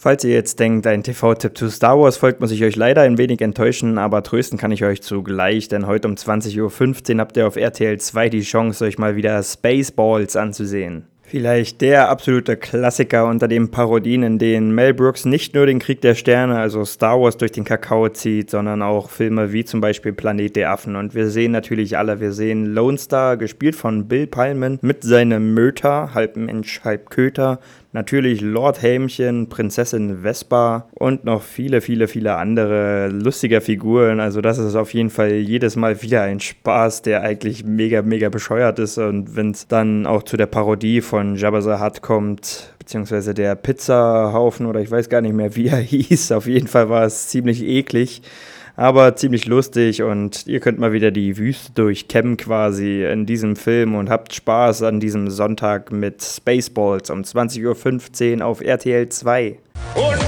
Falls ihr jetzt denkt, ein TV-Tipp zu Star Wars folgt, muss ich euch leider ein wenig enttäuschen, aber trösten kann ich euch zugleich, denn heute um 20.15 Uhr habt ihr auf RTL 2 die Chance, euch mal wieder Spaceballs anzusehen. Vielleicht der absolute Klassiker unter den Parodien, in denen Mel Brooks nicht nur den Krieg der Sterne, also Star Wars, durch den Kakao zieht, sondern auch Filme wie zum Beispiel Planet der Affen. Und wir sehen natürlich alle, wir sehen Lone Star, gespielt von Bill Pullman, mit seinem Möter, halb Mensch, halb Köter, Natürlich Lord Helmchen, Prinzessin Vespa und noch viele, viele, viele andere lustige Figuren. Also das ist auf jeden Fall jedes Mal wieder ein Spaß, der eigentlich mega, mega bescheuert ist. Und wenn es dann auch zu der Parodie von Jabba the Hutt kommt, beziehungsweise der Pizzahaufen oder ich weiß gar nicht mehr, wie er hieß. Auf jeden Fall war es ziemlich eklig aber ziemlich lustig und ihr könnt mal wieder die Wüste durchkämmen quasi in diesem Film und habt Spaß an diesem Sonntag mit Spaceballs um 20.15 Uhr auf RTL 2. Und